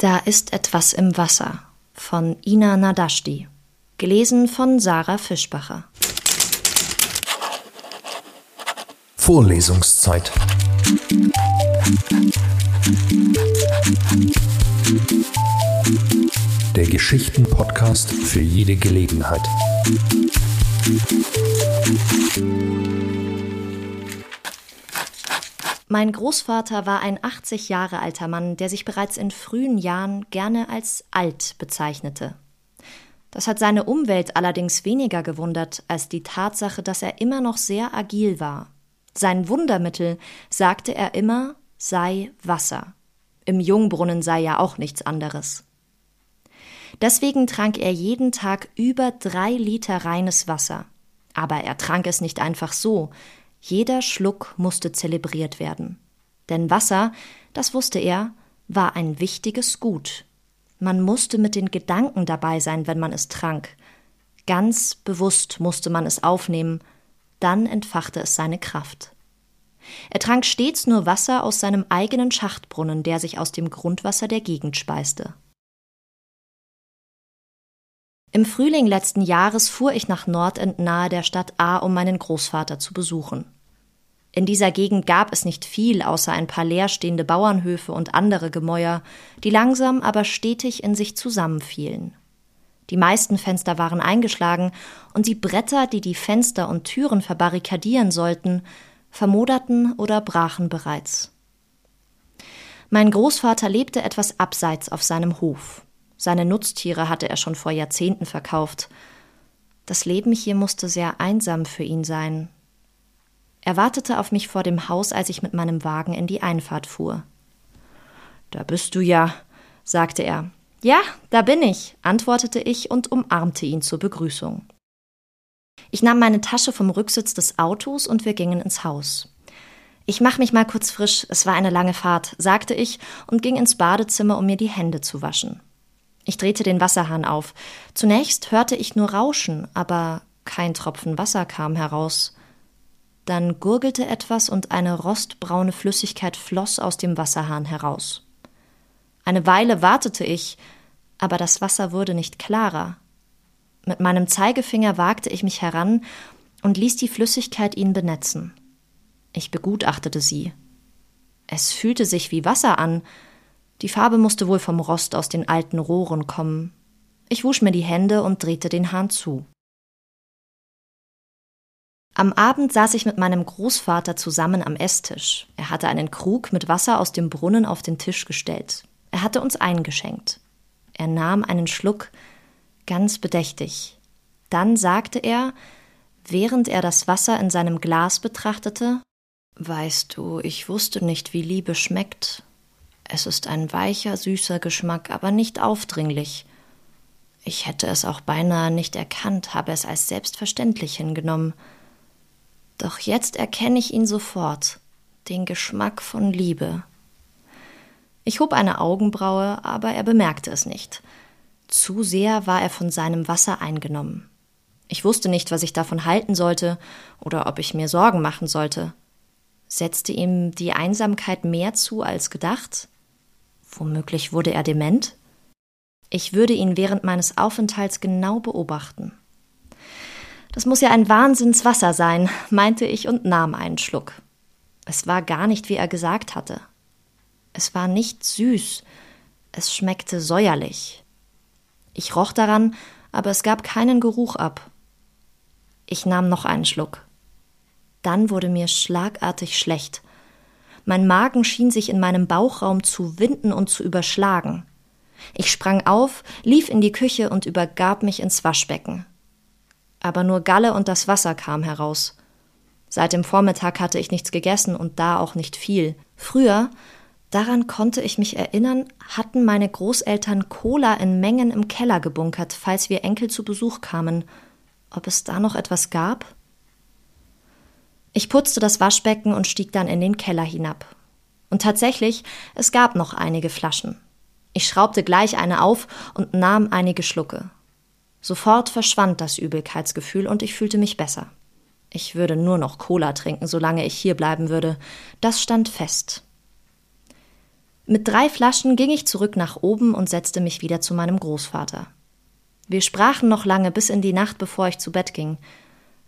Da ist etwas im Wasser von Ina Nadashti. Gelesen von Sarah Fischbacher. Vorlesungszeit. Der Geschichten-Podcast für jede Gelegenheit. Mein Großvater war ein 80 Jahre alter Mann, der sich bereits in frühen Jahren gerne als alt bezeichnete. Das hat seine Umwelt allerdings weniger gewundert als die Tatsache, dass er immer noch sehr agil war. Sein Wundermittel, sagte er immer, sei Wasser. Im Jungbrunnen sei ja auch nichts anderes. Deswegen trank er jeden Tag über drei Liter reines Wasser. Aber er trank es nicht einfach so, jeder Schluck musste zelebriert werden. Denn Wasser, das wusste er, war ein wichtiges Gut. Man musste mit den Gedanken dabei sein, wenn man es trank. Ganz bewusst musste man es aufnehmen, dann entfachte es seine Kraft. Er trank stets nur Wasser aus seinem eigenen Schachtbrunnen, der sich aus dem Grundwasser der Gegend speiste. Im Frühling letzten Jahres fuhr ich nach Nordend nahe der Stadt A, um meinen Großvater zu besuchen. In dieser Gegend gab es nicht viel außer ein paar leerstehende Bauernhöfe und andere Gemäuer, die langsam aber stetig in sich zusammenfielen. Die meisten Fenster waren eingeschlagen, und die Bretter, die die Fenster und Türen verbarrikadieren sollten, vermoderten oder brachen bereits. Mein Großvater lebte etwas abseits auf seinem Hof. Seine Nutztiere hatte er schon vor Jahrzehnten verkauft. Das Leben hier musste sehr einsam für ihn sein. Er wartete auf mich vor dem Haus, als ich mit meinem Wagen in die Einfahrt fuhr. Da bist du ja, sagte er. Ja, da bin ich, antwortete ich und umarmte ihn zur Begrüßung. Ich nahm meine Tasche vom Rücksitz des Autos und wir gingen ins Haus. Ich mach mich mal kurz frisch, es war eine lange Fahrt, sagte ich und ging ins Badezimmer, um mir die Hände zu waschen. Ich drehte den Wasserhahn auf. Zunächst hörte ich nur Rauschen, aber kein Tropfen Wasser kam heraus. Dann gurgelte etwas und eine rostbraune Flüssigkeit floss aus dem Wasserhahn heraus. Eine Weile wartete ich, aber das Wasser wurde nicht klarer. Mit meinem Zeigefinger wagte ich mich heran und ließ die Flüssigkeit ihn benetzen. Ich begutachtete sie. Es fühlte sich wie Wasser an, die Farbe musste wohl vom Rost aus den alten Rohren kommen. Ich wusch mir die Hände und drehte den Hahn zu. Am Abend saß ich mit meinem Großvater zusammen am Esstisch. Er hatte einen Krug mit Wasser aus dem Brunnen auf den Tisch gestellt. Er hatte uns eingeschenkt. Er nahm einen Schluck, ganz bedächtig. Dann sagte er, während er das Wasser in seinem Glas betrachtete Weißt du, ich wusste nicht, wie Liebe schmeckt, es ist ein weicher, süßer Geschmack, aber nicht aufdringlich. Ich hätte es auch beinahe nicht erkannt, habe es als selbstverständlich hingenommen. Doch jetzt erkenne ich ihn sofort, den Geschmack von Liebe. Ich hob eine Augenbraue, aber er bemerkte es nicht. Zu sehr war er von seinem Wasser eingenommen. Ich wusste nicht, was ich davon halten sollte oder ob ich mir Sorgen machen sollte. Setzte ihm die Einsamkeit mehr zu als gedacht? Womöglich wurde er dement? Ich würde ihn während meines Aufenthalts genau beobachten. Das muss ja ein Wahnsinnswasser sein, meinte ich und nahm einen Schluck. Es war gar nicht, wie er gesagt hatte. Es war nicht süß, es schmeckte säuerlich. Ich roch daran, aber es gab keinen Geruch ab. Ich nahm noch einen Schluck. Dann wurde mir schlagartig schlecht. Mein Magen schien sich in meinem Bauchraum zu winden und zu überschlagen. Ich sprang auf, lief in die Küche und übergab mich ins Waschbecken. Aber nur Galle und das Wasser kam heraus. Seit dem Vormittag hatte ich nichts gegessen und da auch nicht viel. Früher, daran konnte ich mich erinnern, hatten meine Großeltern Cola in Mengen im Keller gebunkert, falls wir Enkel zu Besuch kamen. Ob es da noch etwas gab? Ich putzte das Waschbecken und stieg dann in den Keller hinab. Und tatsächlich, es gab noch einige Flaschen. Ich schraubte gleich eine auf und nahm einige Schlucke. Sofort verschwand das Übelkeitsgefühl und ich fühlte mich besser. Ich würde nur noch Cola trinken, solange ich hier bleiben würde. Das stand fest. Mit drei Flaschen ging ich zurück nach oben und setzte mich wieder zu meinem Großvater. Wir sprachen noch lange bis in die Nacht, bevor ich zu Bett ging.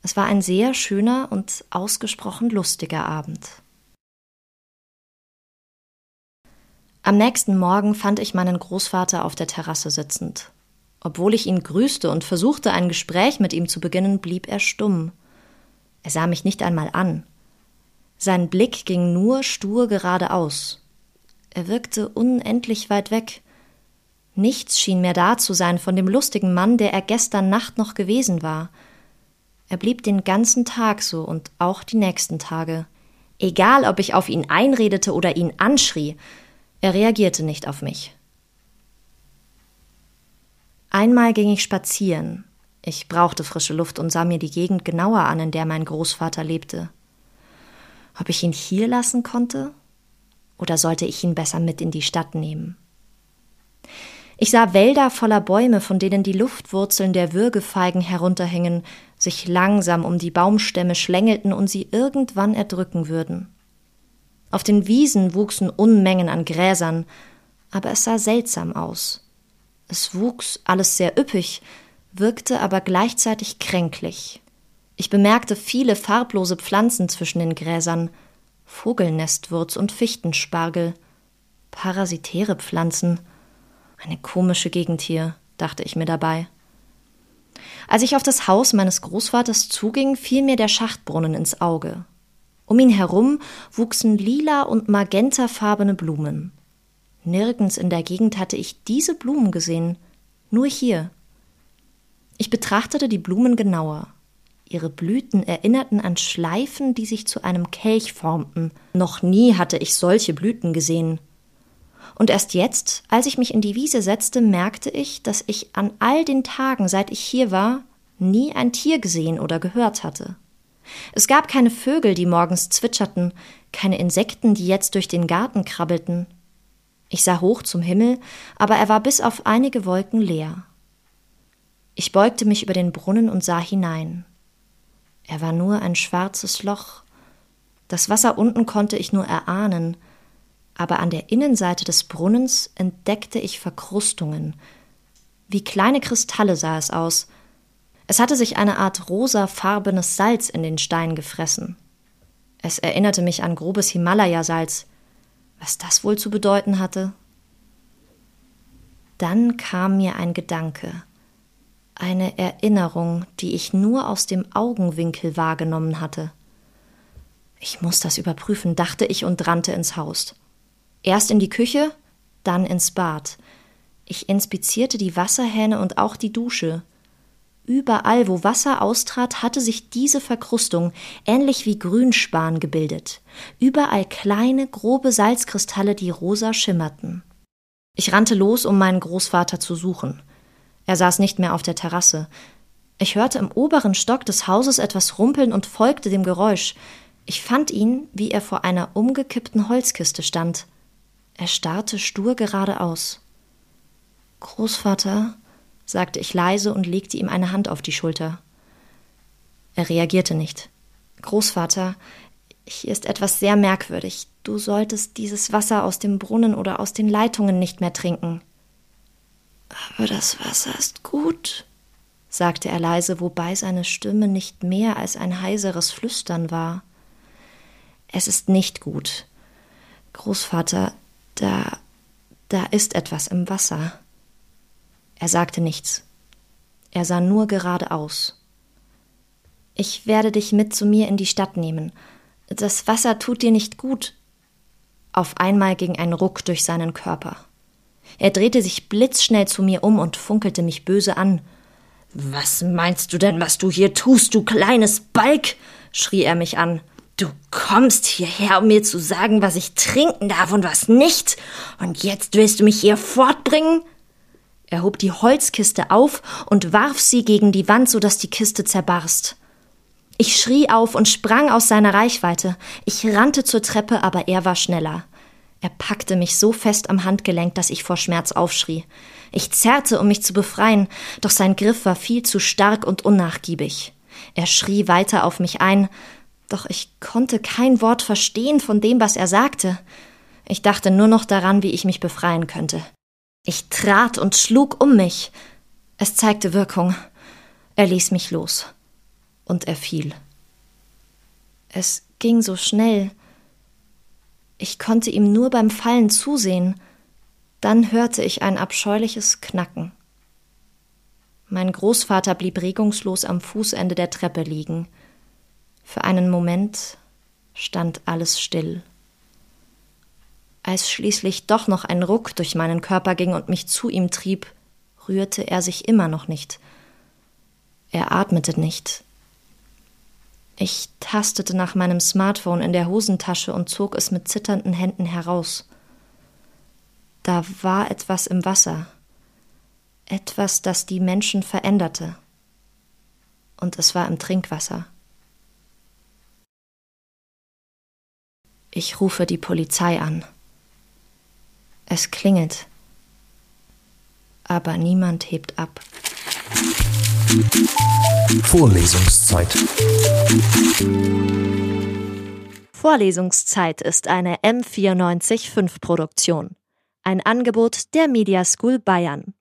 Es war ein sehr schöner und ausgesprochen lustiger Abend. Am nächsten Morgen fand ich meinen Großvater auf der Terrasse sitzend. Obwohl ich ihn grüßte und versuchte, ein Gespräch mit ihm zu beginnen, blieb er stumm. Er sah mich nicht einmal an. Sein Blick ging nur stur geradeaus. Er wirkte unendlich weit weg. Nichts schien mehr da zu sein von dem lustigen Mann, der er gestern Nacht noch gewesen war. Er blieb den ganzen Tag so und auch die nächsten Tage. Egal, ob ich auf ihn einredete oder ihn anschrie, er reagierte nicht auf mich. Einmal ging ich spazieren. Ich brauchte frische Luft und sah mir die Gegend genauer an, in der mein Großvater lebte. Ob ich ihn hier lassen konnte? Oder sollte ich ihn besser mit in die Stadt nehmen? Ich sah Wälder voller Bäume, von denen die Luftwurzeln der Würgefeigen herunterhingen, sich langsam um die Baumstämme schlängelten und sie irgendwann erdrücken würden. Auf den Wiesen wuchsen Unmengen an Gräsern, aber es sah seltsam aus. Es wuchs alles sehr üppig, wirkte aber gleichzeitig kränklich. Ich bemerkte viele farblose Pflanzen zwischen den Gräsern, Vogelnestwurz und Fichtenspargel, parasitäre Pflanzen, eine komische Gegend hier, dachte ich mir dabei. Als ich auf das Haus meines Großvaters zuging, fiel mir der Schachtbrunnen ins Auge. Um ihn herum wuchsen lila und magentafarbene Blumen. Nirgends in der Gegend hatte ich diese Blumen gesehen, nur hier. Ich betrachtete die Blumen genauer. Ihre Blüten erinnerten an Schleifen, die sich zu einem Kelch formten. Noch nie hatte ich solche Blüten gesehen. Und erst jetzt, als ich mich in die Wiese setzte, merkte ich, dass ich an all den Tagen, seit ich hier war, nie ein Tier gesehen oder gehört hatte. Es gab keine Vögel, die morgens zwitscherten, keine Insekten, die jetzt durch den Garten krabbelten. Ich sah hoch zum Himmel, aber er war bis auf einige Wolken leer. Ich beugte mich über den Brunnen und sah hinein. Er war nur ein schwarzes Loch. Das Wasser unten konnte ich nur erahnen, aber an der Innenseite des Brunnens entdeckte ich Verkrustungen. Wie kleine Kristalle sah es aus. Es hatte sich eine Art rosafarbenes Salz in den Stein gefressen. Es erinnerte mich an grobes Himalaya-Salz. Was das wohl zu bedeuten hatte? Dann kam mir ein Gedanke, eine Erinnerung, die ich nur aus dem Augenwinkel wahrgenommen hatte. Ich muss das überprüfen, dachte ich und rannte ins Haus. Erst in die Küche, dann ins Bad. Ich inspizierte die Wasserhähne und auch die Dusche. Überall, wo Wasser austrat, hatte sich diese Verkrustung, ähnlich wie Grünspan, gebildet. Überall kleine, grobe Salzkristalle, die rosa schimmerten. Ich rannte los, um meinen Großvater zu suchen. Er saß nicht mehr auf der Terrasse. Ich hörte im oberen Stock des Hauses etwas rumpeln und folgte dem Geräusch. Ich fand ihn, wie er vor einer umgekippten Holzkiste stand. Er starrte stur geradeaus. Großvater, sagte ich leise und legte ihm eine Hand auf die Schulter. Er reagierte nicht. Großvater, hier ist etwas sehr merkwürdig. Du solltest dieses Wasser aus dem Brunnen oder aus den Leitungen nicht mehr trinken. Aber das Wasser ist gut, sagte er leise, wobei seine Stimme nicht mehr als ein heiseres Flüstern war. Es ist nicht gut. Großvater, da, da ist etwas im Wasser. Er sagte nichts. Er sah nur geradeaus. Ich werde dich mit zu mir in die Stadt nehmen. Das Wasser tut dir nicht gut. Auf einmal ging ein Ruck durch seinen Körper. Er drehte sich blitzschnell zu mir um und funkelte mich böse an. Was meinst du denn, was du hier tust, du kleines Balk? schrie er mich an. Du kommst hierher, um mir zu sagen, was ich trinken darf und was nicht. Und jetzt willst du mich hier fortbringen? Er hob die Holzkiste auf und warf sie gegen die Wand, so dass die Kiste zerbarst. Ich schrie auf und sprang aus seiner Reichweite. Ich rannte zur Treppe, aber er war schneller. Er packte mich so fest am Handgelenk, dass ich vor Schmerz aufschrie. Ich zerrte, um mich zu befreien, doch sein Griff war viel zu stark und unnachgiebig. Er schrie weiter auf mich ein, doch ich konnte kein Wort verstehen von dem, was er sagte. Ich dachte nur noch daran, wie ich mich befreien könnte. Ich trat und schlug um mich. Es zeigte Wirkung. Er ließ mich los. Und er fiel. Es ging so schnell. Ich konnte ihm nur beim Fallen zusehen. Dann hörte ich ein abscheuliches Knacken. Mein Großvater blieb regungslos am Fußende der Treppe liegen. Für einen Moment stand alles still. Als schließlich doch noch ein Ruck durch meinen Körper ging und mich zu ihm trieb, rührte er sich immer noch nicht. Er atmete nicht. Ich tastete nach meinem Smartphone in der Hosentasche und zog es mit zitternden Händen heraus. Da war etwas im Wasser etwas, das die Menschen veränderte. Und es war im Trinkwasser. Ich rufe die Polizei an. Es klingelt. Aber niemand hebt ab. Vorlesungszeit. Vorlesungszeit ist eine M945 Produktion. Ein Angebot der Media School Bayern.